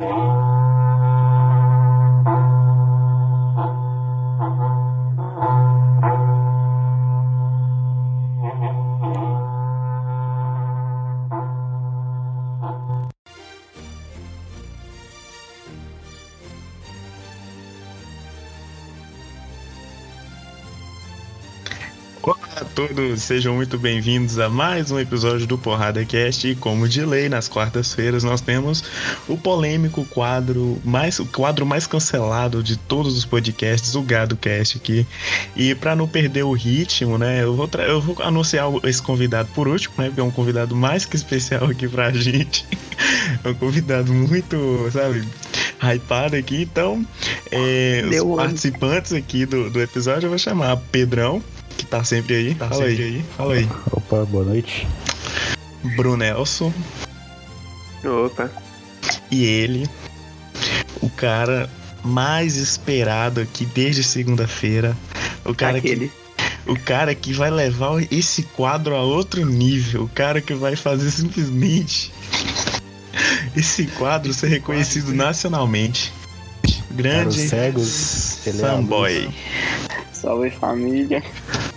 Música todos, sejam muito bem-vindos a mais um episódio do Porrada Cast. E como de lei, nas quartas-feiras nós temos o polêmico quadro mais o quadro mais cancelado de todos os podcasts, o Gado Cast aqui. E para não perder o ritmo, né, eu vou eu vou anunciar esse convidado por último, né, porque é um convidado mais que especial aqui pra gente. é um convidado muito, sabe, hypado aqui. Então, é, os participantes aqui do, do episódio eu vou chamar Pedrão tá sempre aí. Tá Fala sempre aí. aí. Fala aí. Opa, boa noite. Brunelson. Opa. E ele, o cara mais esperado aqui desde segunda-feira. O cara Aquele. que o cara que vai levar esse quadro a outro nível, o cara que vai fazer simplesmente esse quadro ser reconhecido nacionalmente. Grande cegos, Samboy. Salve família.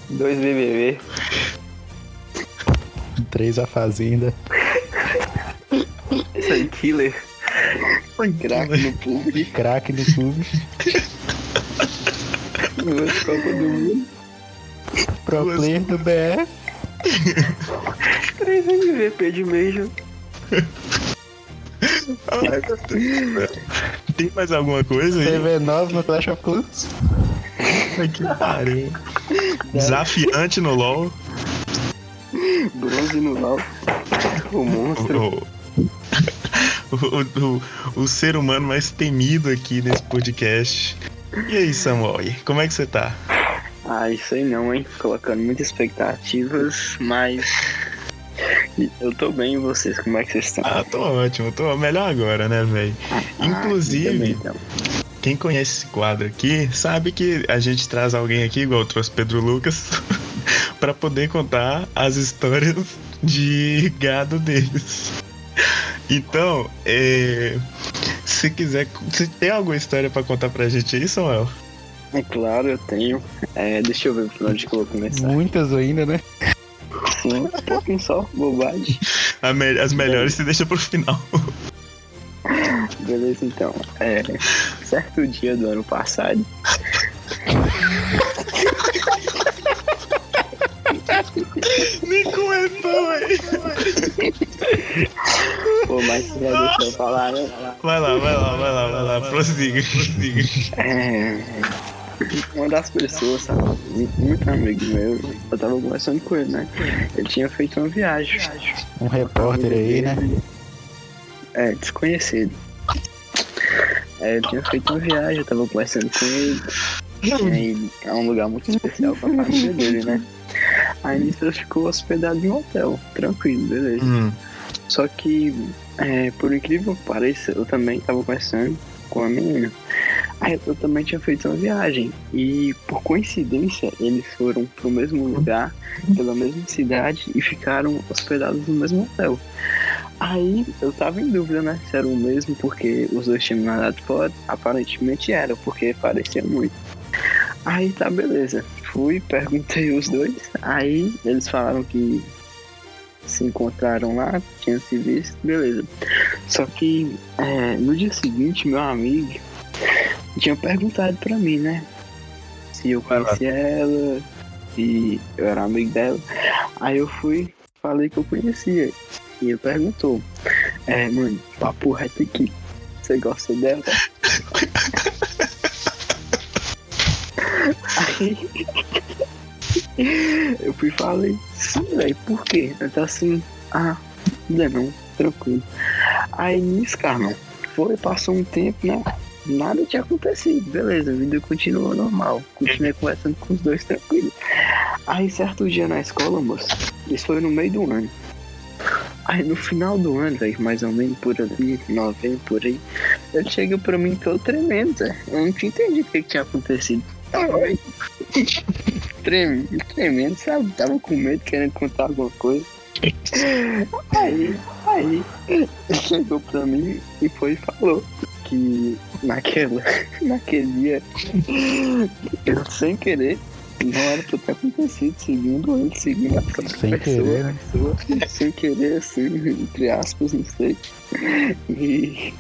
Dois BBB. Três a Fazenda. Sai killer. Crack no pub. Crack no pub. Duas Copa do Mundo. Pro Duas... player do BF. Três MVP de Major. Tem mais alguma coisa aí? CV9 no Clash of Clans? que pariu. Desafiante no LoL. Bronze no LoL. O monstro. O, o, o, o, ser humano mais temido aqui nesse podcast. E aí, Samuel? Como é que você tá? Ah, isso aí não, hein? Colocando muitas expectativas, mas. Eu tô bem e vocês, como é que vocês estão? Ah, tô ótimo, tô melhor agora, né, velho? Ah, Inclusive, também, então quem conhece esse quadro aqui sabe que a gente traz alguém aqui, igual trouxe Pedro Lucas, para poder contar as histórias de gado deles. Então, é, se quiser, se tem alguma história para contar pra gente aí, Samuel? É claro, eu tenho. É, deixa eu ver por onde que eu vou começar. Muitas ainda, né? Sim, um pouquinho só, bobagem. Me as melhores é. se deixa pro final. Beleza, então. É, certo dia do ano passado. Me comentou, aí. Pô, mas você já deixou eu falar, né? Vai lá, vai lá, vai lá, vai lá, prossiga, prossiga. É, uma das pessoas, sabe, muito amigo meu, eu tava conversando com ele, né? Ele tinha feito uma viagem. Um repórter aí, né? É, desconhecido. É, eu tinha feito uma viagem, eu tava conversando com ele. Aí é um lugar muito especial pra família dele, né? Aí nisso ele ficou hospedado em um hotel, tranquilo, beleza. Hum. Só que, é, por incrível que pareça, eu também tava conversando com a menina. Aí eu também tinha feito uma viagem. E por coincidência, eles foram pro mesmo lugar, pela mesma cidade, e ficaram hospedados no mesmo hotel. Aí eu tava em dúvida, né? Se era o mesmo, porque os dois tinham nadado fora. Aparentemente era, porque parecia muito. Aí tá, beleza. Fui, perguntei os dois. Aí eles falaram que se encontraram lá, tinham se visto, beleza. Só que é, no dia seguinte, meu amigo tinha perguntado pra mim, né? Se eu conhecia ela, se eu era amigo dela. Aí eu fui, falei que eu conhecia. E ele perguntou: É, mano, papo reto aqui. Você gosta dela? Aí eu fui e falei, sim, velho, por quê? Ele tá assim, ah, ainda não, tranquilo. Aí nisso, Carlão, foi, passou um tempo, né? Nada tinha acontecido, beleza, a vida continuou normal. Continuei conversando com os dois tranquilo. Aí certo dia na escola, moço, isso foi no meio do ano. Aí no final do ano, velho, mais ou menos por ali, novembro, por aí, ele chega pra mim todo tremendo, Zé. Eu não tinha entendido o que, que tinha acontecido. tremendo, tremendo, sabe? Tava com medo, querendo contar alguma coisa. Aí, aí chegou pra mim e foi e falou que naquela, naquele dia, eu sem querer, não era pra ter acontecido, seguindo ele, seguindo a própria Sem pessoa, querer, né? sem querer, assim, entre aspas, não sei. E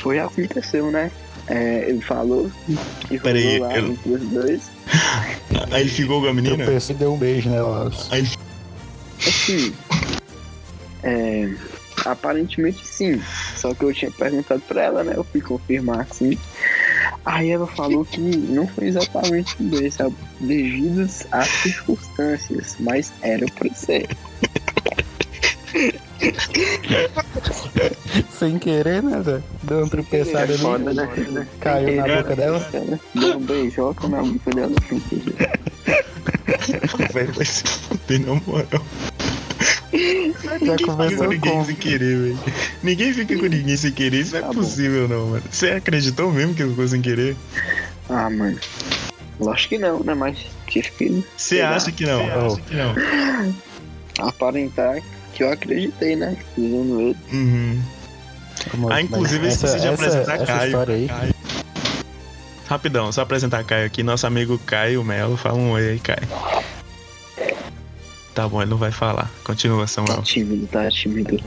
foi que aconteceu, né? É, ele falou que rolou Peraí, lá eu- entre os dois. Aí ele ficou com a menina? Tropeçou e deu um beijo nela. Aí ele Assim, é, aparentemente sim. Só que eu tinha perguntado pra ela, né? Eu fui confirmar assim. Aí ela falou que não foi exatamente um beijo, sabe? Devidas às circunstâncias, mas era pra ser. Sem querer, né, Zé? Deu uma tropeçada É ali. foda, né? Caiu na boca dela. Deu um beijoca na boca dela sem querer. Velho, vai se fuder, na moral. Já Ninguém fica começou com ninguém com. sem querer, velho. Ninguém fica com ninguém sem querer. Isso não é Tá bom. possível, não, mano. Você acreditou mesmo que ficou sem querer? Ah, mano. Lógico que não, né? Mas tive que Você Será? acha que não? Oh. Acha que não. aparentar que eu acreditei, né? Dizendo ele. Uhum. Como- Ah, inclusive, eu mas esqueci de apresentar essa Caio. história aí. Rapidão, só apresentar Caio aqui. Nosso amigo Caio Melo. Fala um oi aí, Caio. Tá bom, ele não vai falar. Continua, Tá Samuel. tímido, tá tímido.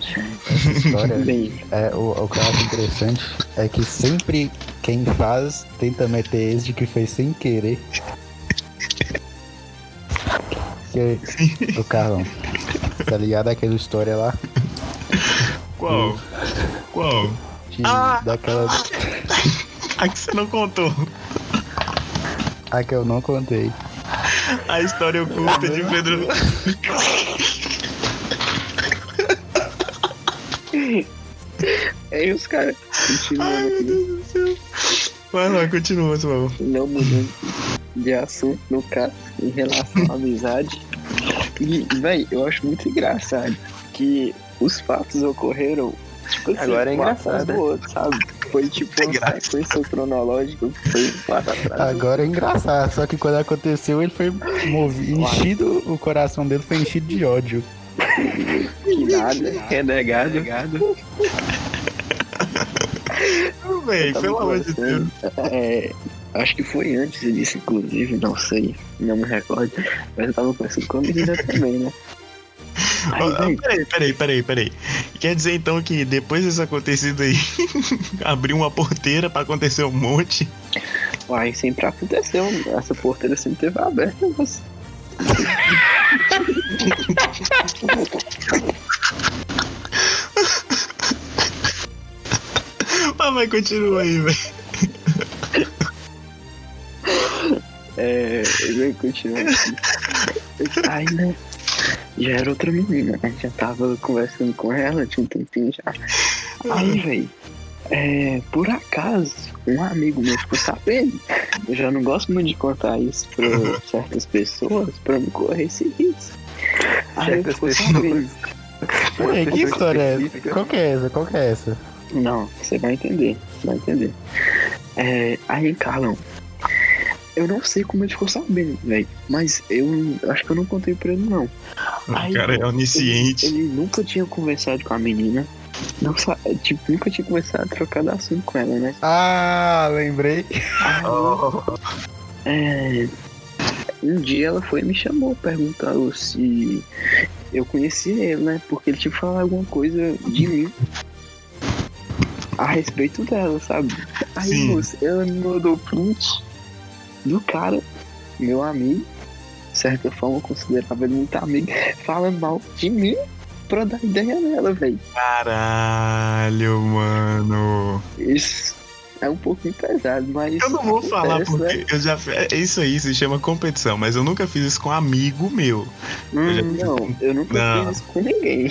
Essa história Bem, é, o, o que eu acho interessante é que sempre quem faz tenta meter esse de que fez sem querer. Que, do Carlão. Tá ligado aquela história lá? Qual? Qual? De, Ah! Daquela. A que você não contou. A que eu não contei. A história oculta de Pedro. aí os caras Ai, meu aqui, Deus do céu. Vai lá, continua, Samuel. não mudando de assunto, no caso, em relação à amizade. E, véi, eu acho muito engraçado que os fatos ocorreram, tipo assim, Agora é engraçado, do outro, sabe? Foi tipo É uma sequência cronológica, foi um passo atrás. Agora é engraçado, só que quando aconteceu ele foi movido, enchido, o coração dele foi enchido de ódio. Que nada, renegado. Véi, Tava pelo amor de Deus. É, acho que foi antes disso, inclusive, não sei, não me recordo. Mas eu tava conversando com a menina também, né? Aí, Ah, Peraí, peraí, peraí, peraí. Quer dizer então que depois desse acontecido aí, abriu uma porteira pra acontecer um monte? Uai, sempre aconteceu. Essa porteira sempre teve aberta, mas. Mas vai, continua aí, velho. É. Eu continuo assim. Aí, né? Já era outra menina, né? Já tava conversando com ela, tinha um tempinho já. Aí, véi. É, por acaso, um amigo meu ficou sabendo. Eu já não gosto muito de contar isso pra certas pessoas, pra não correr esse risco. Aí Certas ficou sabendo. Que história é essa? Qual que é essa? Qual que é essa? Não, você vai entender. Você vai entender. É, aí, Carlão. Eu não sei como ele ficou sabendo, velho. Mas eu acho que eu não contei pra ele, não. O Aí, cara é onisciente. Ele, ele nunca tinha conversado com a menina. Não tipo, nunca tinha começado a trocar de assunto com ela, né? Ah, lembrei. É, um dia ela foi e me chamou, perguntou se eu conhecia ele, né? Porque ele tinha que falar alguma coisa de mim a respeito dela, sabe? Aí, Sim. moça, ela me mandou print do cara, meu amigo, certa forma, eu considerava ele muito amigo, falando mal de mim pra dar ideia nela, velho. Caralho, mano. Isso é um pouquinho pesado, mas. Eu não vou falar né? porque eu já. É isso aí, se chama competição, mas eu nunca fiz isso com um amigo meu. Hum, já- não, eu nunca Não. fiz isso com ninguém.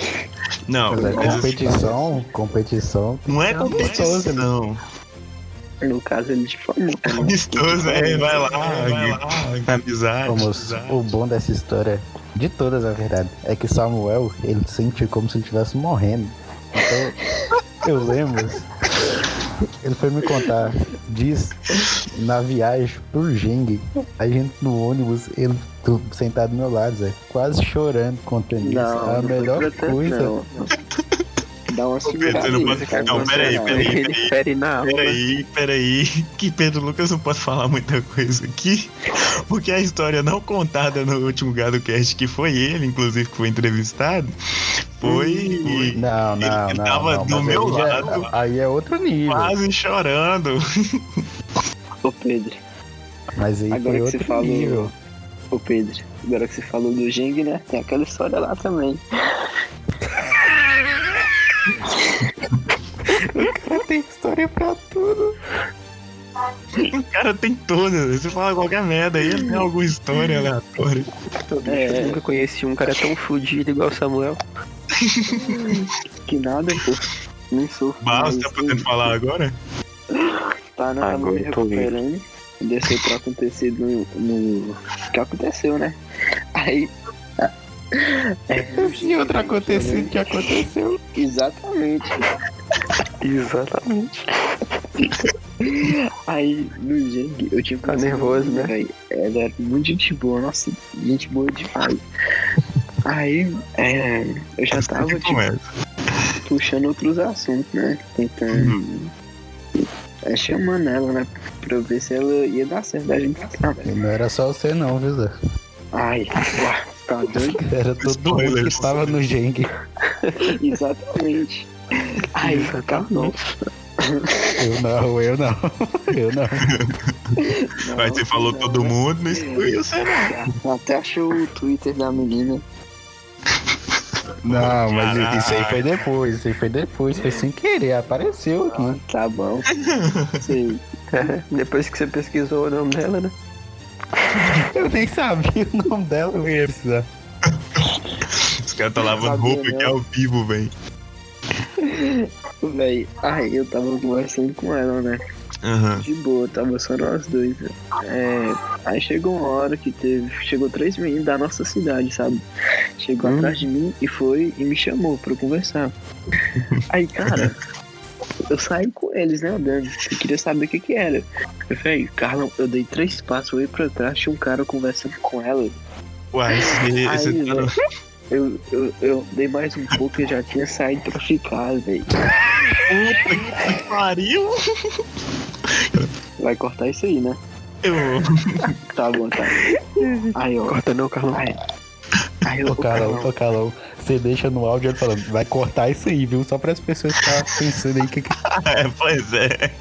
Não, Mas é competição, competição. não é né? No caso, ele difamou. né? Amistoso, é, vai lá, vai lá. Amizade. Moço, o bom dessa história, de todas, na verdade, é que Samuel, ele sentiu como se ele estivesse morrendo. Então, eu lembro, ele foi me contar disso na viagem pro Jeng. A gente no ônibus, ele sentado do meu lado, Zé, quase chorando contando isso. Não, a melhor coisa. não. Dá uma segurada não peraí, peraí. Peraí, peraí, que Pedro Lucas não pode falar muita coisa aqui, porque a história não contada no último Gado Cast, que foi ele, inclusive, que foi entrevistado, foi Não, não, Ele não. tava não, do meu aí é- lado. aí é outro nível. quase chorando. Ô Pedro, Mas aí Agora foi que você outro falou- nível. ô Pedro, agora que você falou do Geng, né? Tem aquela história lá também. Tem história pra tudo. O cara tem todas, você fala qualquer merda aí, ele tem alguma história aleatória. É. Eu nunca conheci um cara tão fudido igual o Samuel. Que nada, pô. Nem sou. Mas, tá podendo falar agora? Tá, né? Agora me eu tô livre. recuperando. Desceu pra acontecer no, no. O que aconteceu, né? Aí. É, E outro acontecido que aconteceu. exatamente. Exatamente. Aí no Jeng eu tinha Tá conhecido nervoso, né? Ela era muito gente boa, nossa, gente boa demais. Aí é, eu já tava tipo, puxando outros assuntos, né? Tentando. É, chamando ela, né? Pra eu ver se ela ia dar certo da gente ficar. E não era só você não, viu, Zé? Ai, tá doido? Era todo mundo que estava no Geng. Exatamente. Aí, tá bom. Eu não, eu não. Eu não. Mas você falou não, todo né? mundo, não excluiu você não. Até achou o Twitter da menina. Não, mas Caraca. isso aí foi depois. Isso aí foi depois. Foi sem querer. Apareceu aqui. Tá bom. Sei. Depois que você pesquisou o nome dela, né? Eu nem sabia o nome dela. Eu ia precisar. Os caras tá lavando roupa né? aqui ao vivo, velho. Véi, aí eu tava conversando com ela, né? Aham. De boa, tava só nós dois. né? É, aí chegou uma hora que teve. Chegou três meninos da nossa cidade, sabe? Chegou Hum. atrás de mim e foi e me chamou pra eu conversar. Aí, cara, eu saí com eles, né, andando. Eu queria saber o que que era. Eu falei, Carlão, eu dei três passos aí pra trás, tinha um cara conversando com ela. Uai, esse, esse no- velho, eu, eu, eu dei mais um pouco e já tinha saído pra ficar, velho. Puta que pariu! Vai cortar isso aí, né? Eu. Tá bom, tá. Aí, ó. Corta não, Carlão. Aí, aí Ô, Carlão, ô, Carlão. Você deixa no áudio ele falando, vai cortar isso aí, viu? Só para as pessoas ficarem pensando aí que, que É, pois é.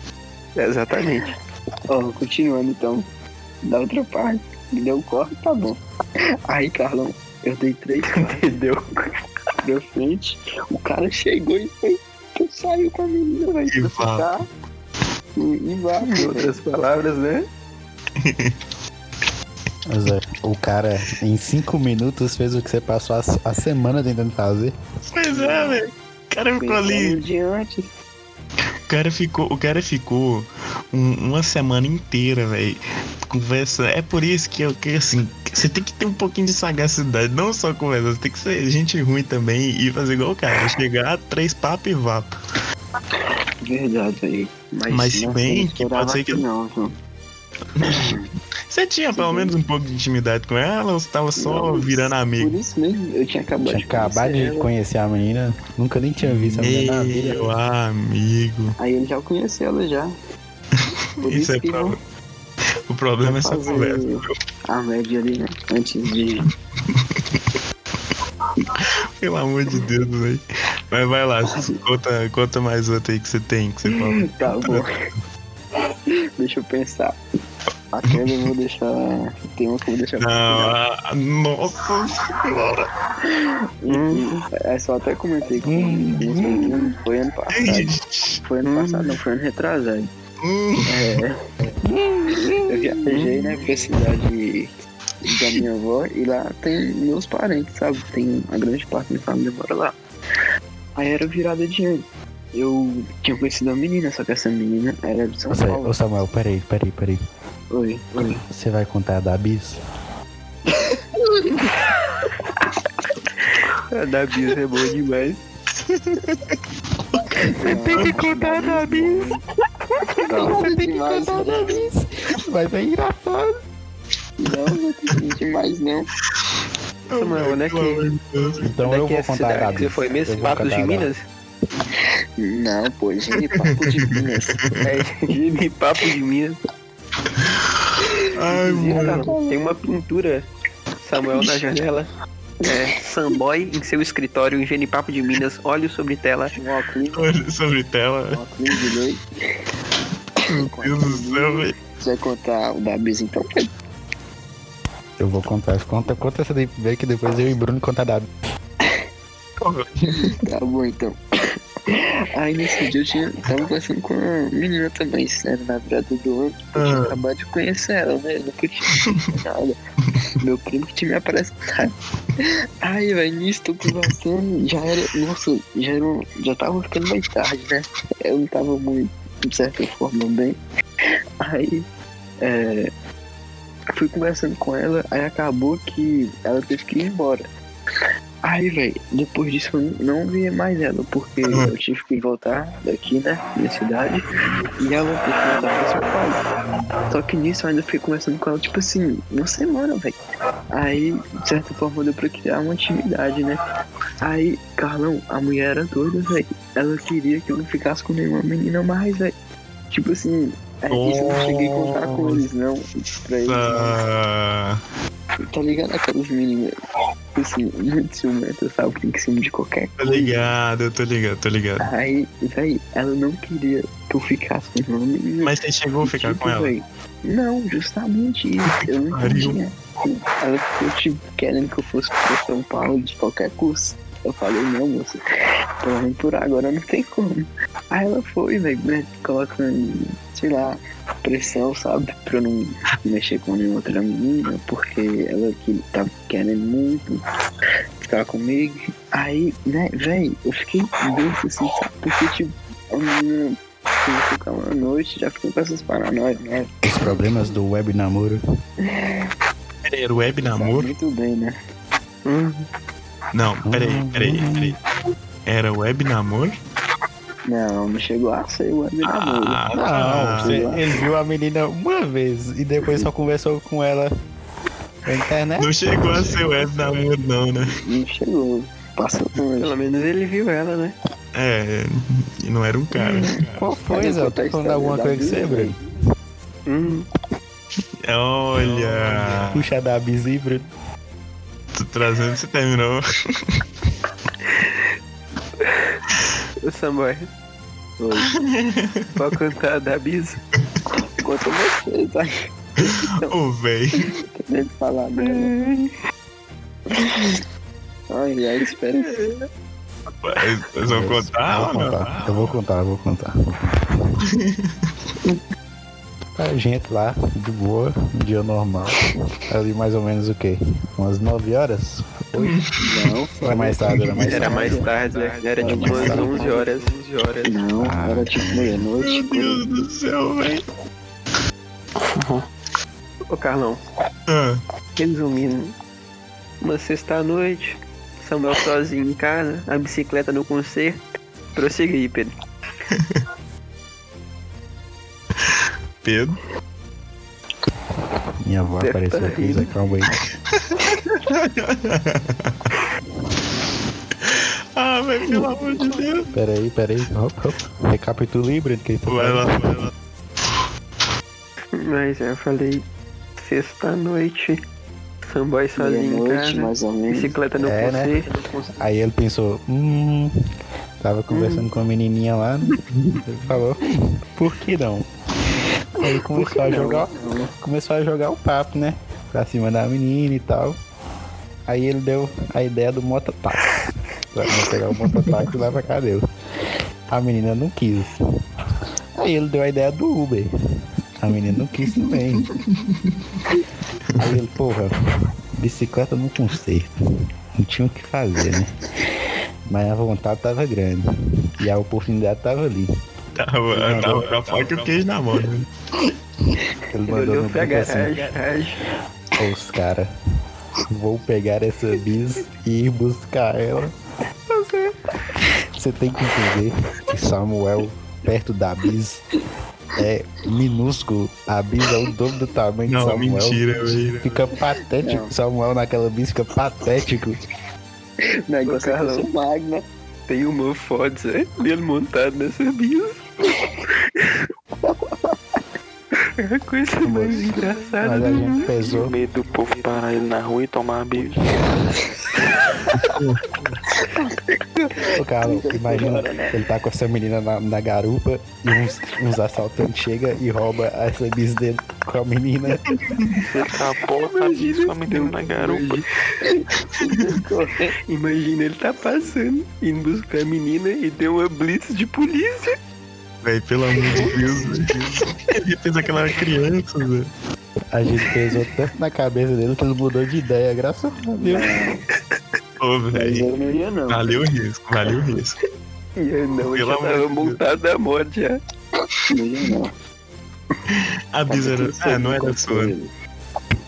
Exatamente. Ó, continuando então. Da outra parte. Deu um corte, tá bom. Aí, Carlão, eu dei três Entendeu? pra frente. O cara chegou e foi. foi- Saiu com a menina, velho. E vá. ficar. E, e vá, Em outras palavras, né? Mas, é, o cara, em cinco minutos, fez o que você passou a, a semana tentando fazer. Pois é, velho. O cara ficou ali. Diante. O cara ficou, o cara ficou um- uma semana inteira, velho, conversa. É por isso que eu que assim, você tem que ter um pouquinho de sagacidade, não só conversa, você tem que ser gente ruim também e fazer igual o cara, chegar três papos e vapo. Verdade, aí. Mas, Mas se bem eu não que pode ser que- Não? Você tinha pelo menos um pouco de intimidade com ela ou você tava só Não, virando Por amigo? isso mesmo, eu tinha acabado Tinha de acabado conhecer de ela. conhecer a menina, nunca nem tinha visto a menina na vida. Meu amigo. Aí ele já conheceu ela já. Por Isso isso, é que problema. não problema é essa conversa. a média ali, né? Antes de. Pelo amor de Deus, velho. Mas vai lá, conta, conta mais outra aí que você tem, que você fala. Tá bom. Deixa eu pensar. Aquela eu vou deixar. Tem uma que eu vou deixar Não, nossa senhora. Hum, É só até comentei com Hum. hum, Foi ano passado. Ixi. Foi ano passado, não, foi ano retrasado. É. Eu viajei, né, pra cidade da minha avó e lá tem meus parentes, sabe? Tem a grande parte da minha família mora lá. Aí era virada de ano. Eu tinha conhecido uma menina, só que essa menina era de São Paulo. Ô Samuel, peraí, peraí, peraí. Oi, oi. Você vai contar da Bis? A da Bisa é boa demais. Você tem que contar da Bis. Você tem que contar da Bis. Mas é engraçado. Não, não tem demais não. Samuel, onde é que-. Então Onde é eu que é vou a contar que Bis. Você foi mesmo? Patos de Minas? Não, pô, genipapo de Minas. É genipapo de Minas. Ai, mano. tá, tem uma pintura, Samuel na janela. É, Samboy em seu escritório em Genipapo de Minas, olho sobre tela. Olha sobre tela. óculos de lei. Meu Deus do céu, velho. Você vai contar o da Bisa então? Eu vou contar. Conta, conta essa daí que depois eu e Bruno conta da. Tá bom então. Aí nesse dia eu tinha, tava conversando com uma menina também, isso era na virada do ano. Eu tinha Ah. acabado de conhecer ela, né? Eu nunca tinha nada. Meu primo que tinha me apresentado. Aí, velho, nisso tô conversando, já era. Nossa, já era. Já tava ficando mais tarde, né? Eu não tava muito, de certa forma, bem. Aí, é. Fui conversando com ela, aí acabou que ela teve que ir embora. Aí, velho, depois disso eu não vi mais ela, porque Uhum. eu tive que voltar daqui, né, minha cidade, e ela teve que voltar pra São Paulo. Só que nisso eu ainda fiquei conversando com ela, tipo assim, uma semana, velho. Aí, de certa forma, deu pra criar uma intimidade, né? Aí, Carlão, a mulher era doida, velho. Ela queria que eu não ficasse com nenhuma menina mais, velho. Tipo assim, é, isso eu não cheguei a contar com eles, não. Pra eles. Ah, Tá ligado? Aquelas meninas, assim, muito ciumentas, sabe? Que tem que ciúme de qualquer tô coisa. ligado, tô ligado, tô ligado. Aí, véi, ela não queria que eu ficasse com menina. Mas você chegou a ficar Tipo, com ela? véi, não, justamente isso. Eu não tinha. Ela ficou, tipo, querendo que eu fosse pra São Paulo de qualquer curso. Eu falei, não, moça, menos por agora não tem como. Aí ela foi, velho, né, colocando, sei lá, pressão, sabe? Pra eu não mexer com nenhuma outra menina, porque ela que tava querendo muito ficar comigo. Aí, né, velho, eu fiquei desse assim, sabe? Porque, tipo, a menina começou com ela à noite, já ficou com essas paranoias, né? Os problemas do web namoro. Peraí, era web namoro? muito bem, né? Hum, Não, peraí, peraí, peraí. Era web namoro? Não, não chegou a ser o web namoro. Ah, Não, Ah, você- ele viu a menina uma vez e depois só conversou com ela na internet. Não chegou a ser web namoro, não, né? Não chegou. Passou longe. pelo menos ele viu ela, né? É, e não era um cara. Qual foi, Zé? Tô falando alguma coisa que você, Bruno? Hum, Olha, Puxa da Bizi, Bruno. tô trazendo, você terminou. o Samboy. Oi. Pode contar da Bisa? Conta você, tá Ô, véi. querendo falar dela. Ai, ai, espera. Vocês vão contar eu ou vou não? contar. Eu vou contar, eu vou contar. A gente lá, de boa, um dia normal. Ali mais ou menos o quê? Umas 9 horas? Não, Era mais tarde, era mais Era tarde. mais tarde, né? era tipo umas tarde. 11 horas, 11 horas. Não, Ah. era tipo meia-noite. Meu Deus do céu, velho. Ô Carlão, Ah, resumindo, uma sexta-noite, Samuel sozinho em casa, a bicicleta no concerto. Prossiga aí, Pedro. Pedro. Minha avó Deve apareceu tá aqui. Zé, calma aí. Ah, velho, pelo amor de Deus. Pera aí, pera aí. Hop, hop. Que tá Vai lá, vai lá. Mas eu falei, sexta-noite, Samboy sozinho em Meia-noite, casa, mais ou menos. bicicleta no É, né? concerto. Aí ele pensou, hum, tava conversando com a menininha lá, né? ele falou, por que não? Aí começou a jogar, começou a jogar o papo, né? Pra cima da menina e tal. Aí ele deu a ideia do mototáxi. Vai pegar o mototáxi lá pra dele. A menina não quis. Aí ele deu a ideia do Uber. A menina não quis também. Aí ele, porra, bicicleta no concerto. Não tinha o que fazer, né? Mas a vontade tava grande. E a oportunidade tava ali. Tava, tava pra fora que o queijo na mão. né? Ele mandou no grupo assim, garagem. "Ô, os caras, vou pegar essa bis e ir buscar ela. Você, você tem que entender que Samuel, perto da bis, é minúsculo. A bis é o dobro do tamanho de Não, Samuel. mentira, velho. Fica patético. Não. Samuel naquela bis fica patético. O negócio é magna. Tem uma foto, Zé, dele montado nessa bis. A coisa mais engraçada Mas a do mundo. pesou. Medo do povo parar ele na rua e tomar a bicha. Ô, Carlos, imagina, ele tá com essa menina na, na garupa e uns, uns assaltantes chegam e roubam essa bis dele com a menina. Ele tá a porra disso com a menina na garupa. Imagina ele tá passando, indo buscar a menina e deu uma blitz de polícia. Véi, pelo amor de Deus. velho. Ele fez aquela criança, velho. A gente pesou tanto na cabeça dele que ele mudou de ideia, graças a Deus. Ô, velho. Valeu o risco, valeu o risco. E não, Pelo já amor tava de Deus. montado da morte já. Não ia, não. A bis era. Ah, não era sua.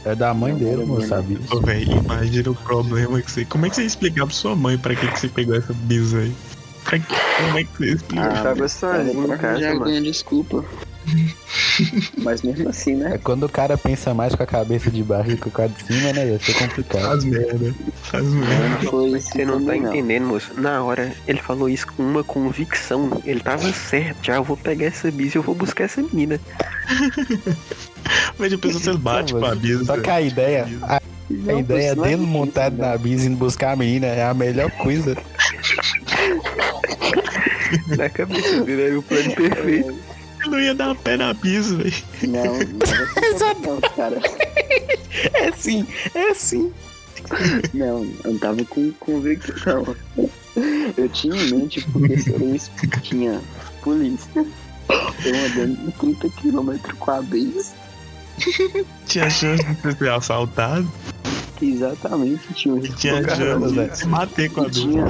É da mãe dele, não sabia. Ô, velho, imagina o problema que você. Como é que você ia explicar pra sua mãe pra que, que você pegou essa bis aí? Como é que você explica? Em pra casa, já ganha desculpa. Mas mesmo assim, né? É quando o cara pensa mais com a cabeça de baixo do que com a de cima, né? Ia ser complicado. Faz merda. Faz merda. Não foi Mas você não tá entendendo, moço. Na hora, ele falou isso com uma convicção. Ele tava certo. Já eu vou pegar essa bis e eu vou buscar essa menina. Mas depois você bate com a bis. Só que a ideia, a, a ideia é dele montado né? na bis indo buscar a menina é a melhor coisa. Na cabeça dele era o plano perfeito. Ele não ia dar pé na bis, velho. Não, não, não, cara. É sim, é sim. Não, eu não tava com convicção. Eu tinha em mente porque eu isso tinha polícia. Eu andando em 30 km com a bis. Tinha chance de você ser assaltado. Exatamente, tinha um E risco tinha chance velho. de se bater com a tinha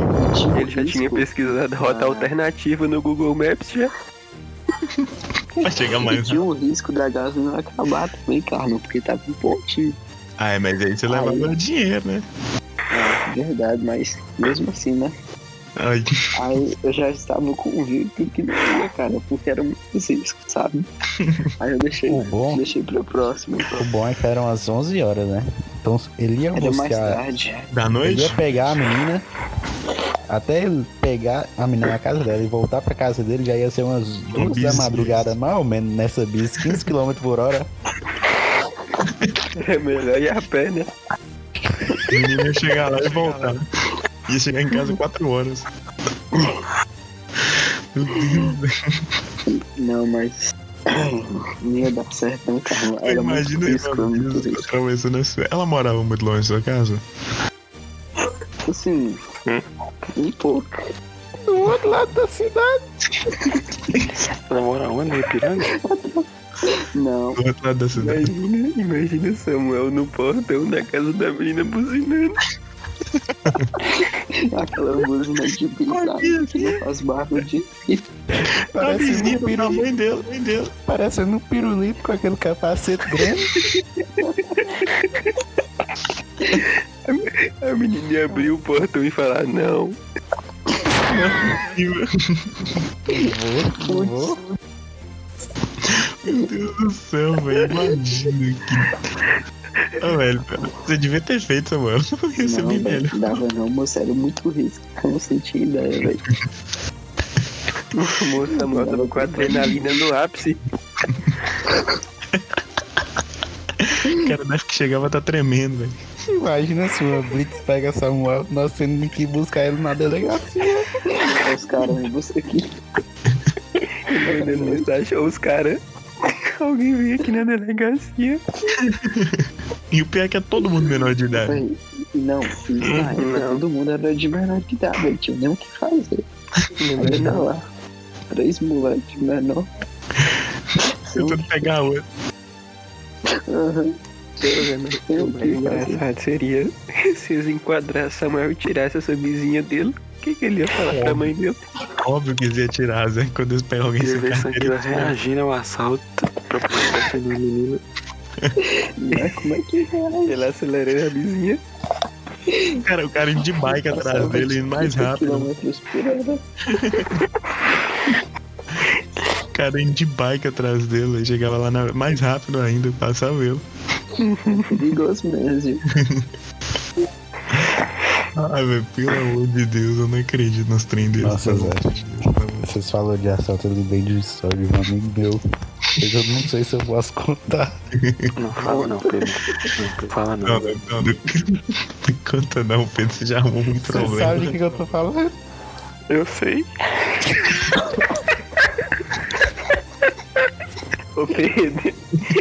Ele já tinha pesquisado rota Ah. alternativa no Google Maps já. Pra chegar E mais tinha o risco da gasolina acabar também, Carlos, porque tava um pontinho. Ah, é, mas aí você levava Aí. dinheiro, né? É, verdade, mas mesmo assim, né? Ai, Aí eu já estava convicto que não ia, cara, porque era muito risco, sabe? Aí eu deixei, O bom, deixei pro próximo. o bom é que eram as 11 horas, né? Então ele ia Era mais buscar, tarde. da ele noite? ia pegar a menina, até ele pegar a menina na casa dela e voltar pra casa dele já ia ser umas duas da bis, madrugada, mais ou menos, nessa bis, 15 km por hora. É melhor ir a pé, né? O menino ia chegar lá e voltar. Ia chegar em casa 4 horas. Meu Deus, Não, mas. Não ia dar certo, não, cara. Era imagina muito risco, muito atravessando a sua. Ela morava muito longe da sua casa? Assim, um pouco. Do outro lado da cidade. Pra morar onde? Ipiranga? Não, Do outro lado da cidade. Imagina, imagina Samuel no portão da casa da menina buzinando. aquela música de bizarro que não faz barulho de. Vizinha um pirulito, mãe dele, mãe parecendo um pirulito com aquele capacete grande. A menina abriu o portão e falar, não. Vou, vou. Meu Deus do céu, velho. Imagina que. Ô, velho, você devia ter feito, Samuel. Ia ser Não, bem velho, melhor. dava não, moço, era muito risco. Eu não sentia ideia, velho. O moço Samuel tava com a adrenalina no ápice. O cara deve que chegava tá tremendo, velho. Imagina se o Blitz pega Samuel, nós tendo que buscar ele na delegacia. Os caras me buscam aqui. Mandando mensagem aos caras. Alguém veio aqui na delegacia. E o pior é que é todo mundo menor de idade. Não, época Não. todo mundo era de menor de idade, velho. Tinha nem o que fazer. Não, lá. Três moleques menor. Tentando pegar outro. Aham. O mais engraçado seria se eles enquadrassem Samuel e tirassem essa vizinha dele. O que, que ele ia falar pra mãe dele? Óbvio que eles iam tirar, Zé, quando eles pegam alguém sem carteira. reagindo ao assalto pra poder defender a menina. Né? Como é que é? Ele acelerou a vizinha. Cara, o cara indo de bike atrás dele, indo mais rápido. O cara indo de bike atrás dele. Chegava lá na- mais rápido ainda, passava eu. Perigoso mesmo. Ai, velho, pelo amor de Deus, eu não acredito nos trem desses. Nossa, Vocês falam de assalto, eu lembrei de história de um amigo meu. Mas eu não sei se eu posso contar. Não fala não, Pedro. Não fala Não, não. não, não, não. Não conta não, Pedro, você já arrumou um Você problema. sabe o que, eu tô falando? Eu sei. Ô Pedro,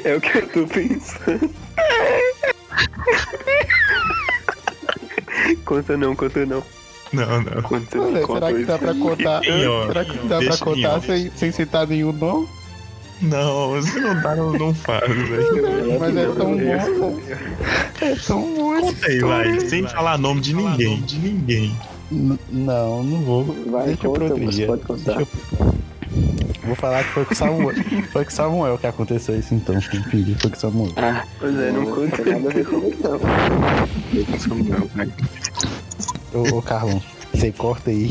é o que eu tô pensando. conta não, conta não. Não, não. Você Olha, me será que dá pra contar? Será que dá pra contar sem, sem citar nenhum nome? Não, você não dá, não, não faz, velho. Mas é tão bom. É tão bom Conta aí, vai, sem falar nome de ninguém, de ninguém. N- Não, não vou. Vai, Deixa conta, pra outro você dia. pode contar. Eu- Vou falar que foi com Samuel. foi com Samuel que aconteceu isso então. Que foi com Samuel. Ah, Pois é, não conta. nada a ver comigo, não. Samuel, pai. Ô, ô Carlão, você corta aí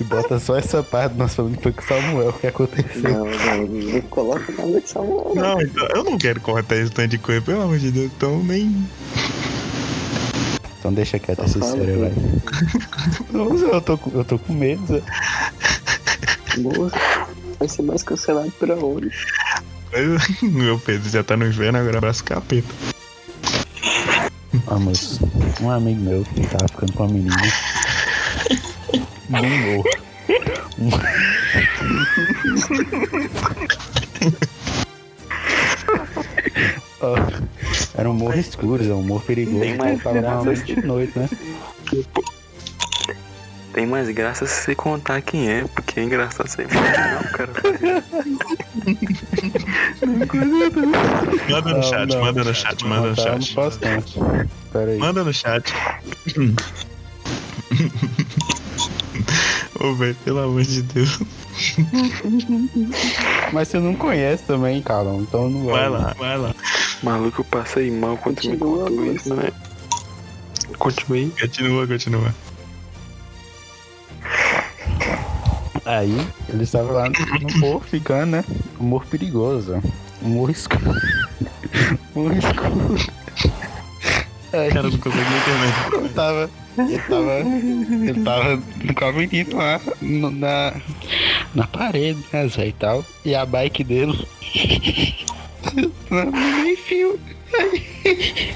e bota só essa parte nós falando que foi com Samuel que aconteceu. Não, não, não coloca nada de Samuel. não. Não, então, eu não quero cortar esse tanto de coisa, pelo amor de Deus, então nem. Então deixa quieto essa história, vai. Não, eu tô, com- eu tô com medo, Zé. Moço, Vai ser mais cancelado pra onde? Meu Pedro já tá no inverno, agora abraço o capeta. Ah, mas um amigo meu que tava ficando com uma menina. Num morro. Ó, era um morro escuro, é um morro perigoso. Tem mais tava graça normalmente de noite, né? Tem mais graça se você contar quem é, porque é engraçado você imaginar o cara. Manda no Não, chat, não. manda no chat, manda no chat. Não. Pera aí. Manda no chat. Ô, velho, pelo amor de Deus. Mas você não conhece também, Carlão, então não Vai lá, vai lá. Maluco, eu passei mal quando você me Continua, contou isso, né? Continue. Continua, continua. Aí, ele estava lá no morro ficando, né? Um morro perigoso. Um morro escuro. Um morro escuro. O cara não consegue nem terminar. ele tava. Ele tava. Ele tava com a menina lá no- na, na parede, né, Zé e tal. E a bike dele. meio fio. Aí,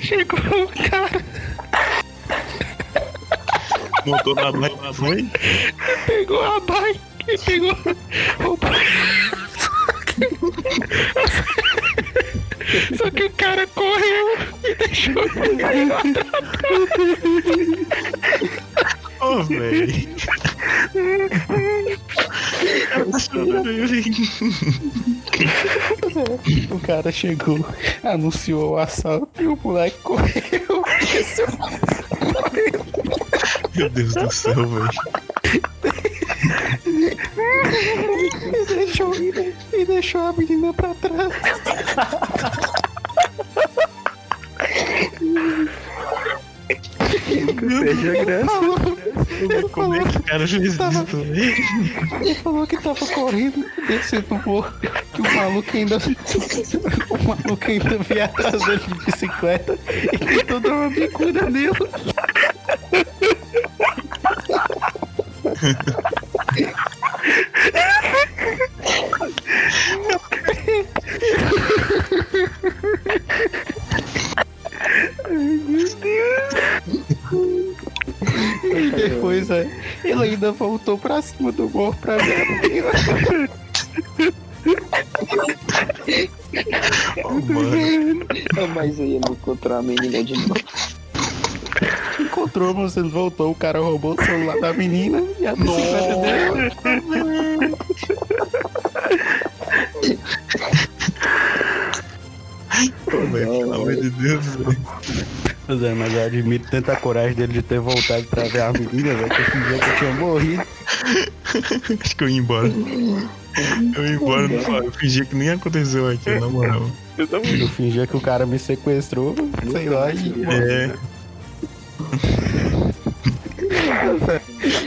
chegou o cara, Montou na bike, foi? pegou a bike, pegou o Só que o cara correu e deixou Ô, velho. O cara chegou, anunciou o assalto e o moleque correu. Meu Deus do céu, velho. e deixou, e deixou a menina pra trás. Perde a graça. Ele, Como é falou, que o cara fez isso, Tava- ele falou que tava correndo, descendo o morro, que o maluco ainda. O maluco ainda veio atrás dele de bicicleta e tentou dar uma bicuda nele. depois é, ele ainda voltou pra cima do morro pra ver a menina. Ô, mano. Mas eu ia me encontrar a menina de novo. Encontrou, mas ele voltou, o cara roubou o celular da menina e a bicicleta dela. Ô, velho, pelo amor de Deus, velho. Pois é, mas eu admiro tanta coragem dele de ter voltado pra ver a menina, velho, que eu fingia que eu tinha morrido. Acho que eu ia embora. Eu ia embora, não, eu fingi que nem aconteceu aqui, na moral. Eu. Eu fingia que o cara me sequestrou, sei lá, e É,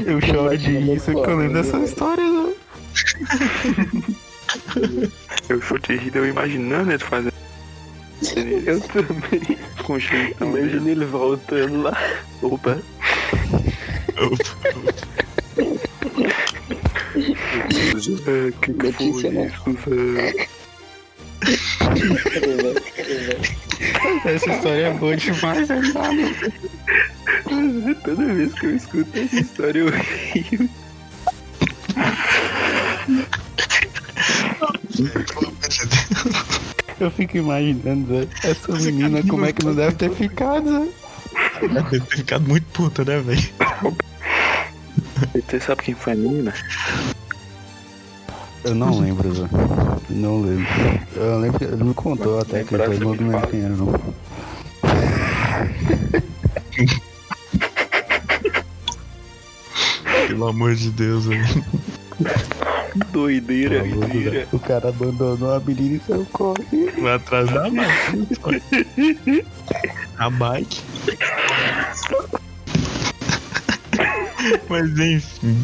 eu choro de rir sempre que eu lembro dessa história, né? Eu sou te rir, eu imaginando ele fazendo. Eu também. Conjuntão. Imagina ele voltando lá. Opa. Que Notícia, né? Essa história é boa demais, né? Toda vez que eu escuto essa história eu rio. Eu fico imaginando essa menina como é que não deve ter ficado. Deve ter ficado muito puta, né, velho? Você sabe quem foi a menina? Eu não lembro, Zé. Não lembro. Eu lembro que ele me contou até que Lembrar eu não você me lembro fala. quem era, não. Pelo amor de Deus, velho. Doideira, Tá doideira. Zé. O cara abandonou a menina e saiu correndo. Vai atrás da bike. A bike. Mas enfim.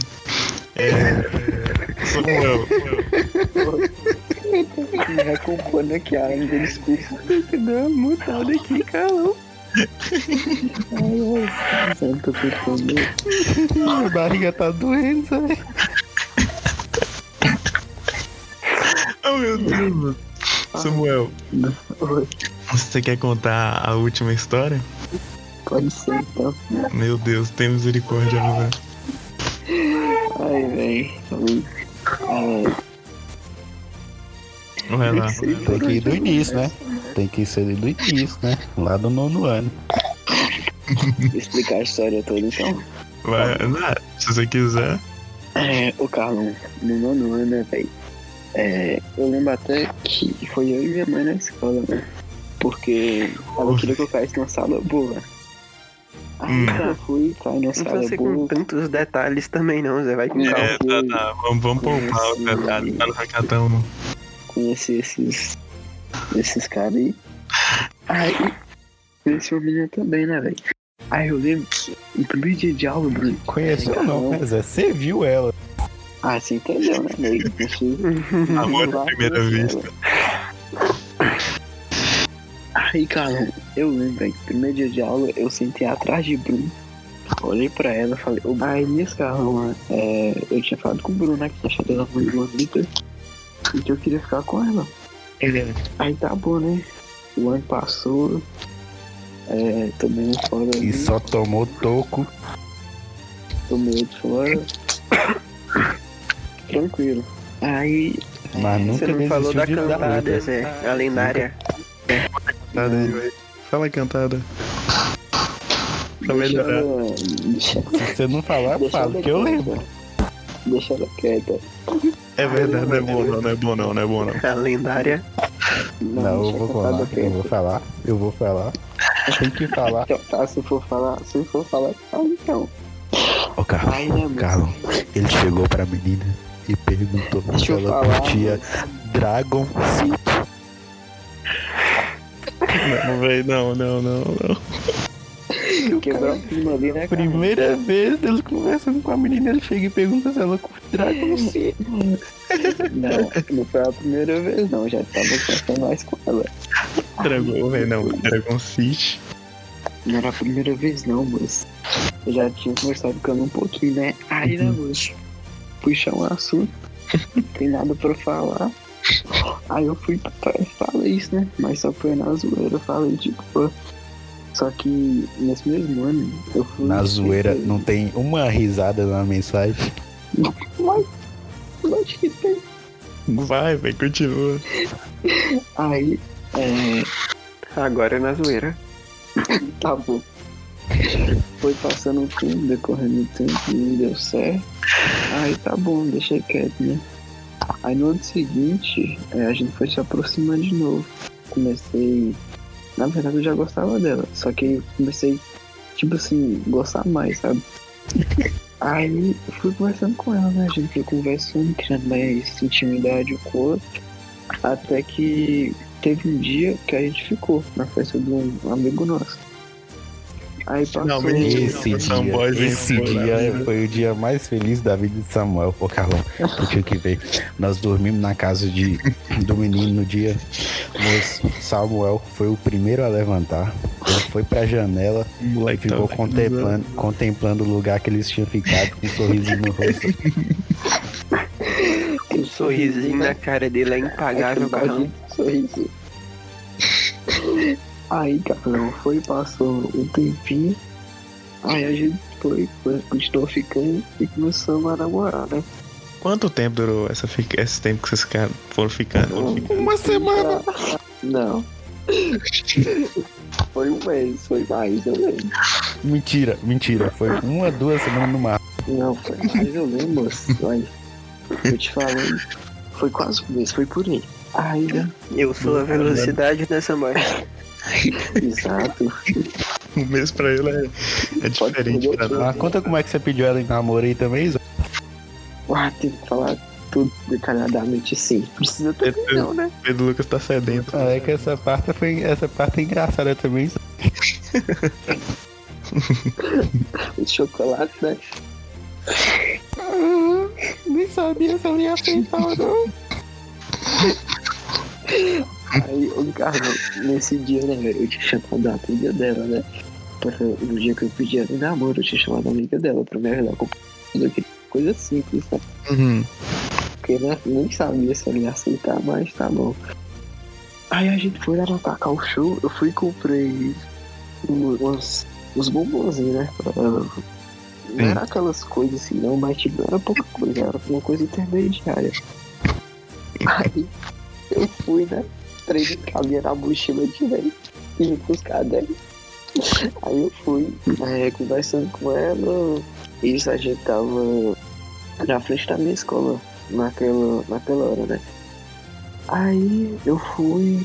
É. Samuel, Me recompondo aqui, ainda desculpa. Dá uma mutada aqui, calão. Ai. Eu tô tentando. Minha barriga tá doendo, Zé. Meu Deus. Samuel, Oi, você quer contar a última história? Pode ser então. Meu Deus, tem misericórdia, velho. Ai, véi. É, Vai lá. Tem que ir do início, né? Tem que ser do início, né? Lá do nono ano. vou explicar a história toda então. Vai. Não, se você quiser. É, o Carlão, no nono ano, né, velho? É, eu lembro até que foi eu e minha mãe na escola, né? Porque ela queria que eu caísse numa sala boa. Aí eu fui, numa Não sala fosse com boa. tantos detalhes também não, Zé. Vai com calma. É, tá, tá. Vamos, vamos poupar o detalhe. Tá no recadão, não. conheci esses, esses caras aí. Aí, conheci uma menina também, né, velho? Aí eu lembro que no primeiro dia de aula, Bruno. Conheceu não, né, Zé? Você viu ela. Ah, você entendeu, né, Amor à primeira vista. Aí, cara, eu lembro, velho, primeiro dia de aula, eu sentei atrás de Bruno. Olhei pra ela e falei, ô, aí nesse carro, é, eu tinha falado com o Bruno, né, que tinha achado ela muito bonita. E que eu queria ficar com ela. Ele, aí tá bom, né? O ano passou. É, tomei um fora. E ali, só tomou toco. Tomei outro fora. Tranquilo. Aí. Mas nunca Você não falou da cantada. Zé. A lendária. Cantada aí, velho. Fala a cantada. Pra melhorar. Deixa, Se você não falar, eu deixa falo, ela que eu lembro. Deixa ela quieta. É verdade, não é bom não, não é bom não, não é bom não. A lendária. Não, deixa eu vou falar, eu vou falar, eu vou falar. Tem que falar. Então, tá, se for falar, se for falar, fala então. Ô, Carlos? Carlos, ele chegou pra menina e perguntou se ela falar. curtia Dragon City. Não, velho, não, não, não, não. Quebrar o clima ali, né, cara? Primeira vez ele conversando com a menina, ele chega e pergunta se ela curte Dragon City. Não, não foi a primeira vez, não. Já tava conversando mais com ela. Dragon, velho, não. Dragon City. Não era a primeira vez, não, moço. Eu já tinha conversado com ela um pouquinho, né? Aí, né, moço? Puxar um assunto. Não tem nada pra falar. Aí eu fui pra trás e falei isso, né? Mas só foi na zoeira. Eu falei, tipo, pô. Só que nesse mesmo ano, eu fui. Na zoeira, não tem uma risada na mensagem. Mas. Lógico que tem. Vai, velho, continua. Aí, é. Agora é na zoeira. Tá bom. Foi passando o tempo, decorrendo o tempo, não deu certo. Aí tá bom, deixei quieto, né? Aí no ano seguinte, é, a gente foi se aproximando de novo. Comecei. Na verdade eu já gostava dela, só que eu comecei, tipo assim, gostar mais, sabe? Aí eu fui conversando com ela, né? A gente foi conversando, criando mais intimidade com o outro. Até que teve um dia que a gente ficou na festa de um amigo nosso. Aí passou. Esse dia, esse dia foi o dia mais feliz da vida de Samuel. Ô, Carlão, eu tinha que ver. Nós dormimos na casa de, do menino no dia. Moço, Samuel foi o primeiro a levantar. Ele foi pra janela e ficou tá- contemplando, contemplando o lugar que eles tinham ficado com um sorriso no rosto. O sorrisinho na cara dele é impagável, Aquele Carlão. sorriso. Aí, Carlão, foi, passou um tempinho. Aí a gente foi, continuou ficando e começamos a namorar, né? Quanto tempo durou essa, esse tempo que vocês ficaram, foram ficando? Foram ficando? Uma semana! Não. Foi um mês, foi mais, eu lembro. Mentira, mentira. Foi uma, duas semanas no mar. Não, foi mais, eu lembro, moço. Olha, eu te falei. Foi quase um mês, foi por aí. Aí, né? Eu sou a velocidade nessa marcha. Exato. Um mês pra ele é, é diferente pra. Ah, conta como é que você pediu ela em namoro aí também, Zé? Ah, tem que falar tudo detalhadamente sim. Precisa ter não, né? Pedro Lucas tá sedento. Ah, é que essa parte foi. Essa parte é engraçada também. Zé. O chocolate, né? Nem sabia se eu ia ou não. Aí, ô Carlos, nesse dia, né, velho, eu tinha chamado a amiga dela, né? Pra, no dia que eu pedi ela em namoro, eu tinha chamado a amiga dela pra me ajudar com coisa simples, né? Uhum. Porque né, nem sabia se ela ia aceitar, mas tá bom. Aí a gente foi lá no Cacau Show, eu fui e comprei um- umas, uns bombonzinhos, né? pra ela. Não era aquelas coisas assim, não, mas tipo, era pouca coisa, era uma coisa intermediária. Aí eu fui, né? Três cabia na mochila direito e com os cadernos. Aí eu fui, é, conversando com ela, isso a gente tava na frente da minha escola naquela, naquela hora, né? Aí eu fui,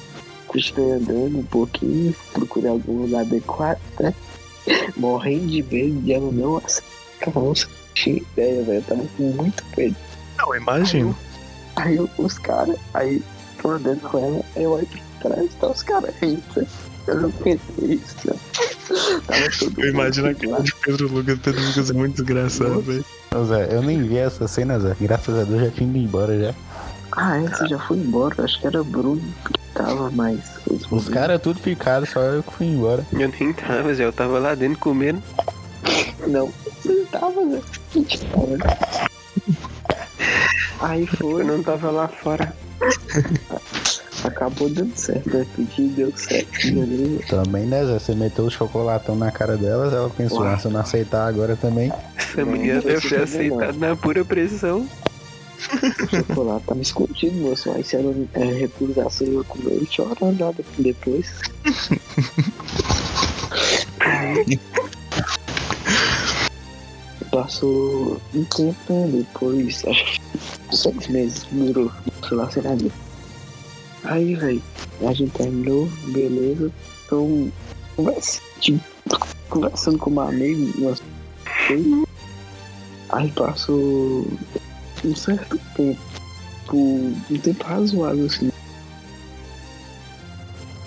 continuei andando um pouquinho, procurei algum lugar adequado, né? Morrendo de medo de ela não aceitar. Tinha ideia, velho. Eu tava com muito medo. Não, imagino. Aí eu, os caras, aí tô andando com ela, aí eu olho pra trás, tá os caras rindo. né? Eu não pensei isso, né? Eu imagino aquele lá. de Pedro Lucas. Pedro Lucas é muito desgraçado, velho. Zé, eu nem vi essa cena, Zé. Graças a Deus já tinha ido embora já. Ah, esse já foi embora, acho que era Bruno que tava mais. Os caras tudo ficaram, só eu que fui embora. Eu nem tava, Zé. Eu tava lá dentro comendo. Não, você não tava, né? Mentira. Aí Eu foi, não tava lá fora. Acabou dando certo, né? Pedi, deu certo. beleza. Também, né, Zé? Você meteu o chocolatão na cara delas, ela pensou, ah, se eu não aceitar agora também. Essa não deve não. aceitado na pura pressão. O chocolate tava escondido, moço. Aí se ela é, recusasse eu ia comer, eu tinha nada depois. Passou um tempo? Depois, acho que seis meses durou nosso relacionamento. Aí, velho, a gente terminou, beleza. Então, conversa, tipo, conversando com uma amiga, umas coisas. Aí passou um certo tempo, um tempo razoável, assim.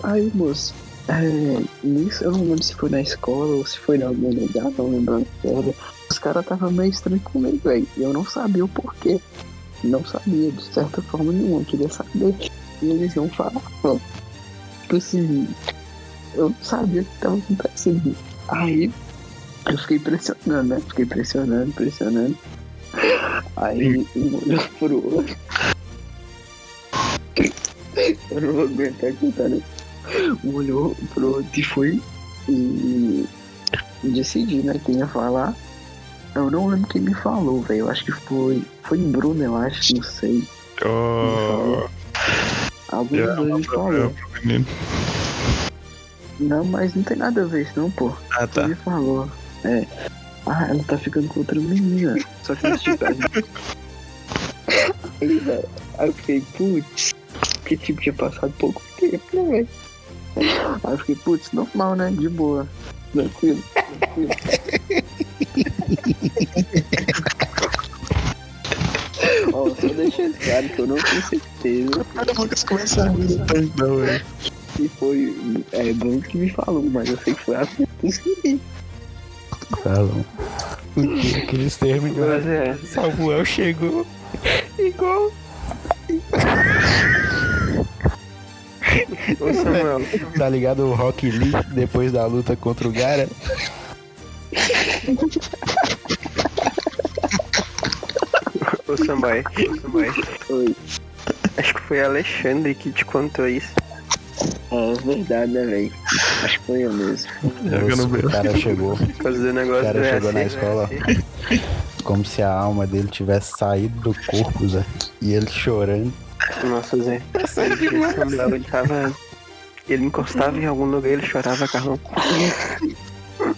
Aí, moço, é, nisso eu não lembro se foi na escola ou se foi em algum lugar, não lembrando que era. Os caras estavam meio estranhos comigo, velho. E eu não sabia o porquê. Não sabia, de certa forma nenhuma, eu queria saber. E eles não falavam. Tipo assim, eu não sabia o que estava acontecendo. Aí eu fiquei pressionando, né? Fiquei pressionando, pressionando. Aí um olhou pro outro. Eu não vou aguentar contar, né? Um olhou pro outro e foi e decidi, né? Quem ia falar. Eu não lembro quem me falou, velho. Eu acho que foi. Foi Bruno, eu acho, não sei. Oh, Algum dos dois falou. problema. Não, mas não tem nada a ver isso não, pô. Ah, tá. me falou. É. Ah, ela tá ficando com outra menina. Só que a gente- aí, velho. Aí eu fiquei, putz. Que tipo, tinha passado pouco tempo, né, velho? Aí eu fiquei, putz, normal, né? De boa. Tranquilo, tranquilo. Ó, só deixando claro que eu não tenho certeza Pedro Lucas começa a rir depois, não, velho. se foi é, Bruno que me falou, mas eu sei que foi a que Falam. O dia que eles terminaram, Mas é, Samuel chegou igual. Ô Samuel, Tá ligado o Rock Lee depois da luta contra o Gara? ô Samuel, ô Samuel. Oi. Acho que foi Alexandre que te contou isso. É verdade, né, velho? Acho que foi eu mesmo. Eu não o cara chegou Fazer o negócio O cara chegou na EAC, escola. né? como se a alma dele tivesse saído do corpo, Zé. E ele chorando. Nossa, Zé. Samuel, ele tava. Ele encostava em algum lugar e ele chorava, Carlão.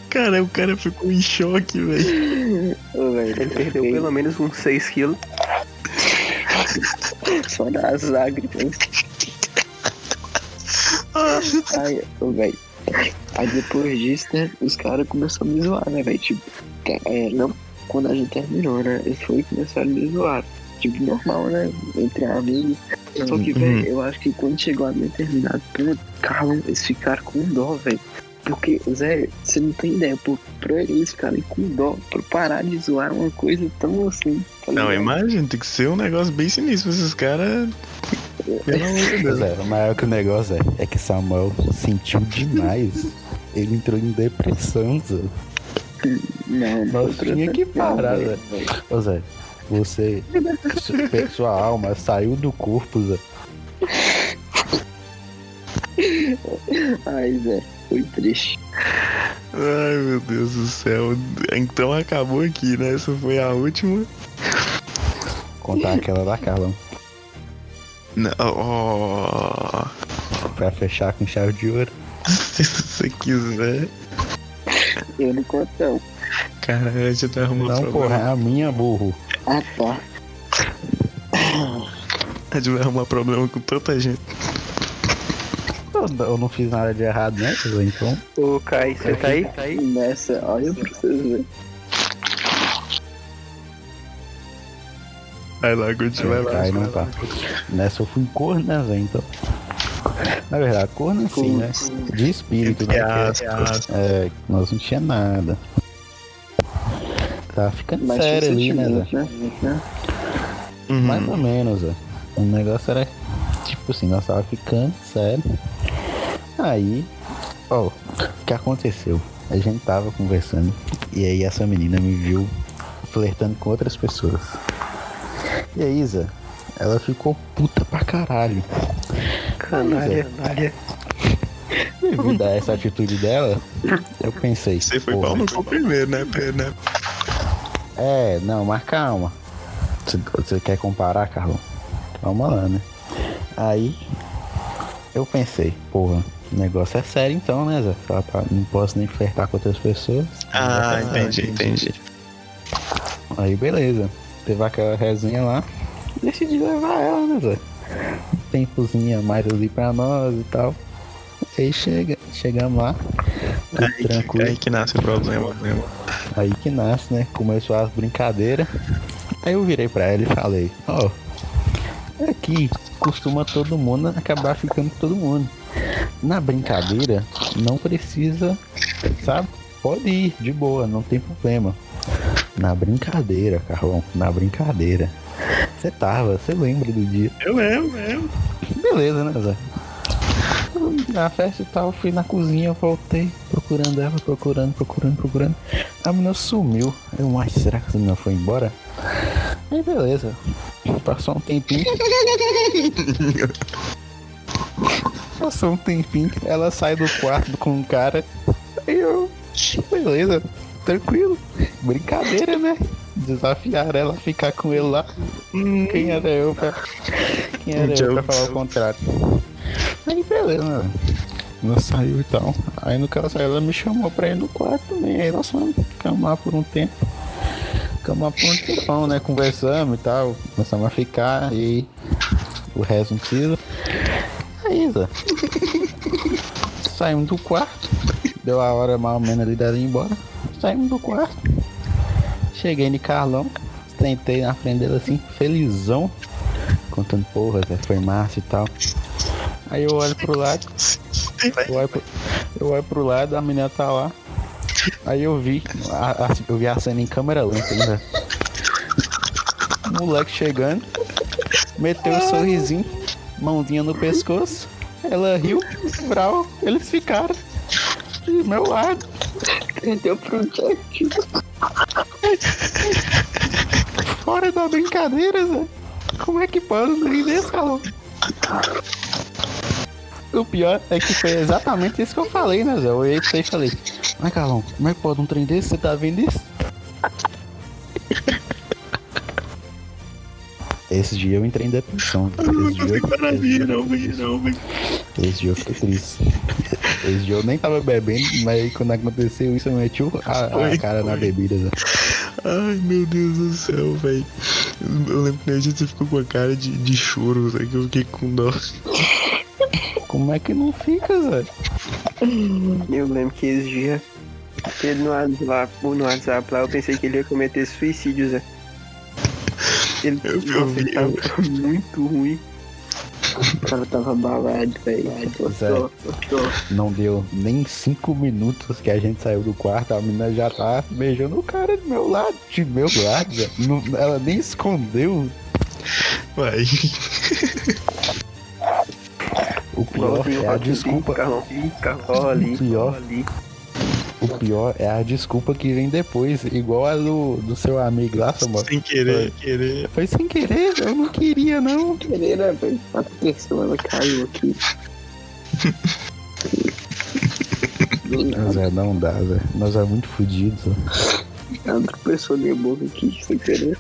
Cara, o cara ficou em choque, velho. Velho. Ele perdeu pelo menos uns 6 quilos. Só das lágrimas. Ô, velho. Aí depois disso, né, os caras começaram a me zoar, né, velho? Tipo, é, não quando a gente terminou, né? Eles foram e começaram a me zoar. Tipo, normal, né? Entre amigos. Só que, Uhum. velho, eu acho que quando chegou a determinado ponto, Carlão, eles ficaram com dó, velho. Porque, Zé, você não tem ideia, por, pra eles ficarem com dó, pra parar de zoar uma coisa tão assim. tá Não, imagina, tem que ser um negócio bem sinistro esses caras. Pelo amor de Deus. É, o maior que o negócio é, é que Samuel sentiu demais. Ele entrou em depressão, Zé. Não, Nós tinha que parar, velho. Ô Zé, você. su- Sua alma saiu do corpo, Zé. Ai, Zé, foi triste. Ai, meu Deus do céu. Então acabou aqui, né? Essa foi a última. Contar aquela da Carlão. Não, ó. Pra fechar com chave de ouro. Se você quiser. Eu não conto, não. Cara, a gente tá arrumando Não, problema. porra, é a minha burro. Ah, tá. A gente vai arrumar problema com tanta gente. Eu, eu não fiz nada de errado, né? Então. Ô, Kai, você tá aí? Tá aí? Nessa, olha pra vocês verem. Vai lá, Guti, vai lá. Aí não tá. Nessa eu fui corno, né, Zé? Então. Na verdade, corno assim, né? De espírito, né? Aspas. É, nós não tinha nada. Tá ficando Mas sério ali, né, né? Uhum. Mais ou menos, Zé. O negócio era tipo assim, nós tava ficando sério. Aí, ó, o que aconteceu? A gente tava conversando e aí essa menina me viu flertando com outras pessoas. E aí, Zé, ela ficou puta pra caralho. Canalha. Devido a essa atitude dela, eu pensei. Você foi pau no cu primeiro, né, Pedro? Né? É, não, mas calma. Você, você quer comparar, Carlão? Calma lá, né? Aí eu pensei, porra, o negócio é sério então, né, Zé? Pra- Não posso nem flertar com outras pessoas. Ah, Ah, entendi, entendi. Aí beleza. Teve aquela resenha lá. Decidi levar ela, né, Zé? Um tempozinho a mais ali pra nós e tal. Aí chega, chegamos lá. Aí que, tranquilo. aí que nasce o problema. né? Aí que nasce, né? Começou as brincadeiras. Aí eu virei pra ela e falei, ó, aqui costuma todo mundo acabar ficando com todo mundo. Na brincadeira, não precisa, sabe? Pode ir, de boa, não tem problema. Na brincadeira, Carlão, na brincadeira. Você tava, você lembra do dia. Eu lembro, lembro. Beleza, né, Zé? Na festa e tal, fui na cozinha, voltei, procurando ela, procurando, procurando, procurando. A menina sumiu. Eu, mas será que a menina foi embora? Aí beleza. Passou um tempinho. Passou um tempinho, ela sai do quarto com um cara. Aí eu, beleza, tranquilo. Brincadeira, né? Desafiar ela ficar com ele lá. Quem era eu pra. Quem era eu pra falar o contrário? Aí beleza, né? Ela saiu e tal. Aí no que ela me chamou pra ir no quarto também. Aí nós fomos lá por um tempo. Lá por um tempão, né? Conversamos e tal. Começamos a ficar e o resto não precisa. Zé. Saímos do quarto. Deu a hora mais ou menos ali dela ir embora. Saímos do quarto. Cheguei no Carlão. Sentei na frente dele assim, felizão. Contando porra, Zé, foi massa e tal. Aí eu olho pro lado, eu olho pro, eu olho pro lado, a menina tá lá. Aí eu vi, a, a- eu vi a cena em câmera lenta. O moleque chegando, meteu um sorrisinho, mãozinha no pescoço, ela riu, brau, eles ficaram do meu lado. Perdeu pro Jack. Fora da brincadeira, Zé. Como é que pode um trem desse, calor? O pior é que foi exatamente isso que eu falei, né, Zé? Eu olhei pra você e falei, mas Carlão, como é que pode um trem desse? Você tá vendo isso? Esse dia eu entrei em depressão. Esse dia eu, não, não, velho. esse dia eu fiquei triste. Esse dia eu nem tava bebendo, mas quando aconteceu isso eu meti o- a, a cara na bebida, Zé. Ai, meu Deus do céu, velho. Eu lembro que a gente ficou com a cara de, de choro, sabe? Que eu fiquei com dó. Como é que não fica, Zé? Eu lembro que esse dia, ele no WhatsApp, no WhatsApp lá, eu pensei que ele ia cometer suicídio, Zé. Ele, Eu- nossa, ele tava muito ruim. O cara tava abalado, velho. Gostou. Não deu nem cinco minutos que a gente saiu do quarto, a menina já tá beijando o cara do meu lado, de meu lado. Não- ela nem escondeu. Vai. O pior é a desculpa. Carlão, fica, rola ali, Pior. ali. O pior é a desculpa que vem depois, igual a do, do seu amigo lá, Samuel. Sem querer, querer. Foi sem querer, eu não queria, não. Querer, né, velho? Aconteceu, ela caiu aqui. Nada, Zé, não dá, Zé. Nós é muito fodidos. Ela tropeçou minha boca aqui, sem querer.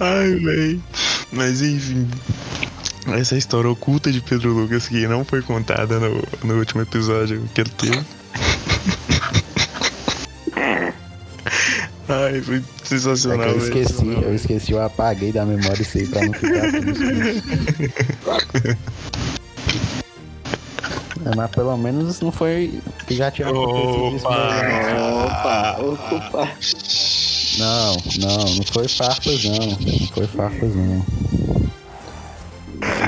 Ai, velho. Mas enfim. Essa história oculta de Pedro Lucas que não foi contada no, no último episódio que ele teve. Ai, foi É sensacional, eu velho. esqueci, eu esqueci, eu apaguei da memória isso aí pra não ficar. É, mas pelo menos não foi que já tinha acontecido isso. Opa! Opa, opa. Não, não, não foi farpas não. Não foi farpas não.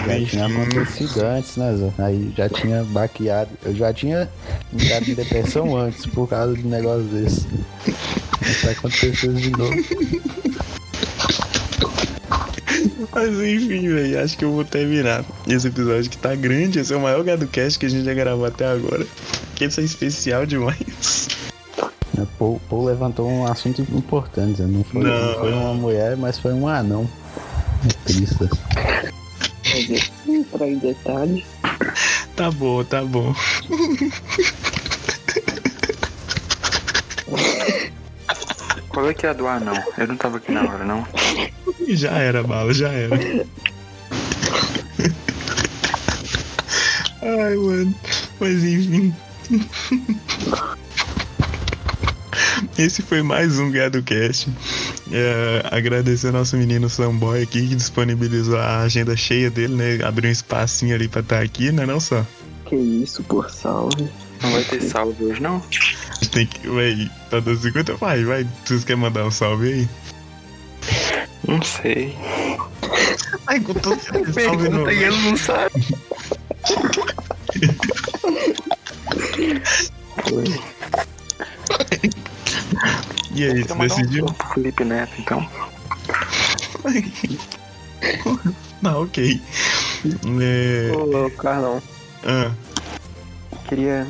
Já tinha acontecido antes, né, Zé? Aí já tinha baqueado. Eu já tinha entrado em depressão antes por causa de um negócio desse. Isso de novo. Mas enfim, velho, acho que eu vou terminar esse episódio que tá grande. Esse é o maior GadoCast que a gente já gravou até agora. Que esse é especial demais. Né, Paul, Paul levantou um assunto importante, Zé. Não foi, Não. não foi uma mulher, mas foi um anão. É triste. Entrar em detalhes. Tá bom, tá bom. Qual é que é a do anão? Eu não tava aqui na hora, não. Já era, bala, já era. Ai, mano. Mas enfim. Esse foi mais um GadoCast. É, agradecer ao nosso menino Samboy aqui que disponibilizou a agenda cheia dele, né? Abriu um espacinho ali pra estar aqui, né? Não só. Que isso, por salve. Não vai ter salve hoje, não? Tem que. Véi, tá dando 50? Vai, vai. Vocês querem mandar um salve aí? Não sei. Ai, com todo salve no. ele não sabe. E mandar um decidiu? pro Felipe Neto, então. Não, ok. É... Ô, Carlão, Ah, queria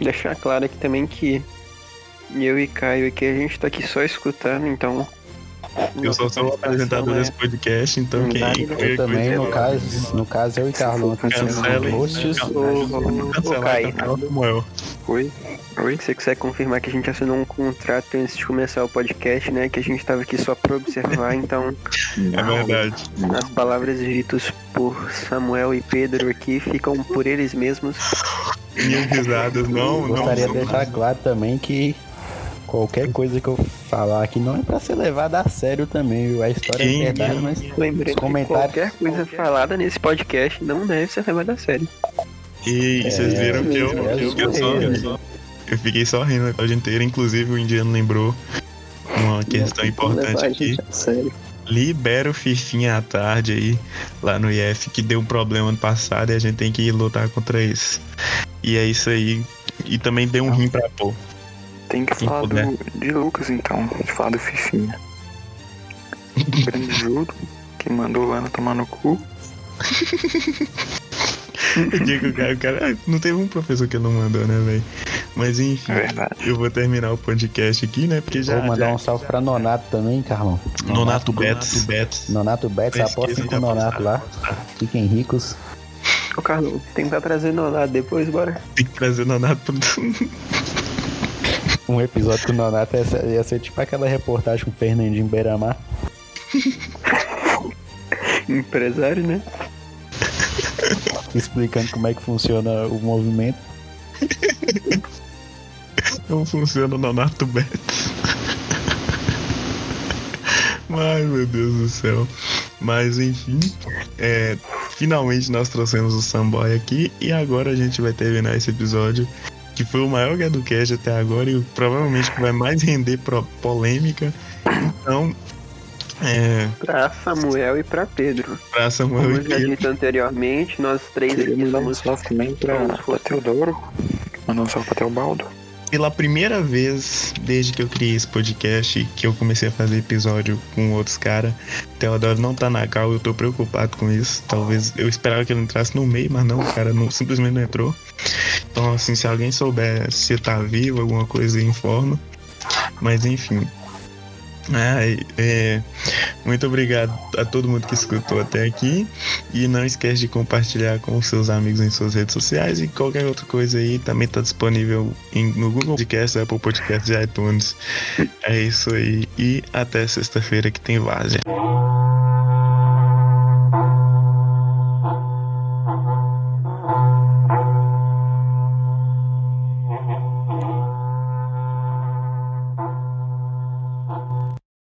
deixar claro aqui também que eu e Caio aqui, a gente tá aqui só escutando, então. eu só sou o apresentador desse podcast, então quem. Eu também, coisa- no caso, no caso eu e Carlão somos Cancelem. hosts. Ô, Cancelar Caio. o canal do Samuel. Oi? Oi, você consegue confirmar que a gente assinou um contrato antes de começar o podcast, né? Que a gente tava aqui só pra observar, então É verdade. as palavras ditas por Samuel e Pedro aqui ficam por eles mesmos. Minhas risadas não, não. Gostaria de são- deixar claro também que qualquer coisa que eu falar aqui não é pra ser levada a sério também, viu? A história Quem- é verdade, mas que comentários- qualquer coisa falada nesse podcast não deve ser levada a sério. E vocês É, viram que eu, é eu, eu, só, zoeira. eu fiquei só rindo a episódio inteiro. Inclusive, o indiano lembrou uma questão importante aqui. sério. Libera o Fifinha à tarde aí, lá no IF, que deu um problema ano passado e a gente tem que lutar contra isso. E é isso aí. E também deu um rim pra pôr. Tem que Quem falar do, de Lucas, então. De falar do Fifinha. Grande jogo. que mandou lá no tomar no cu. O dia que o cara, o cara- Não teve um professor que não mandou, né, velho? Mas enfim, É eu vou terminar o podcast aqui, né? Porque já. Vou mandar já- um salve pra Nonato também, Carlão. Nonato. Nonato Betts, Esqueci apostem de com o Nonato lá. Fiquem ricos. Ô, Carlão, tentar trazer nonado depois, bora. Tem que trazer Nonato pro. Um episódio com o Nonato ia ser, ia ser tipo aquela reportagem com o Fernandinho Beiramar. Empresário, né? Explicando como é que funciona o movimento. Não funciona o Nonato Betts. Ai, meu Deus do céu. Mas enfim, é, finalmente nós trouxemos o Samboy aqui e agora a gente vai terminar esse episódio que foi o maior GadoCast até agora e provavelmente que vai mais render polêmica. Então, é, Pra Samuel e pra Pedro. pra Samuel Como e eu já Pedro, disse anteriormente, nós três Queria aqui somos salve também pra, Teodoro. Mandar um salve pra Teobaldo. pela primeira vez desde que eu criei esse podcast, que eu comecei a fazer episódio com outros caras, Teodoro não tá na cal, eu tô preocupado com isso. Talvez eu esperava que ele entrasse no meio, mas não, o cara não, simplesmente não entrou. Então, assim, se alguém souber se tá vivo, alguma coisa, informa. Mas enfim. Ai, é, muito obrigado a todo mundo que escutou até aqui. E não esquece de compartilhar com seus amigos em suas redes sociais e qualquer outra coisa aí também tá disponível em- no Google Podcast, Apple Podcast e iTunes. É isso aí. E até sexta-feira que tem várzea.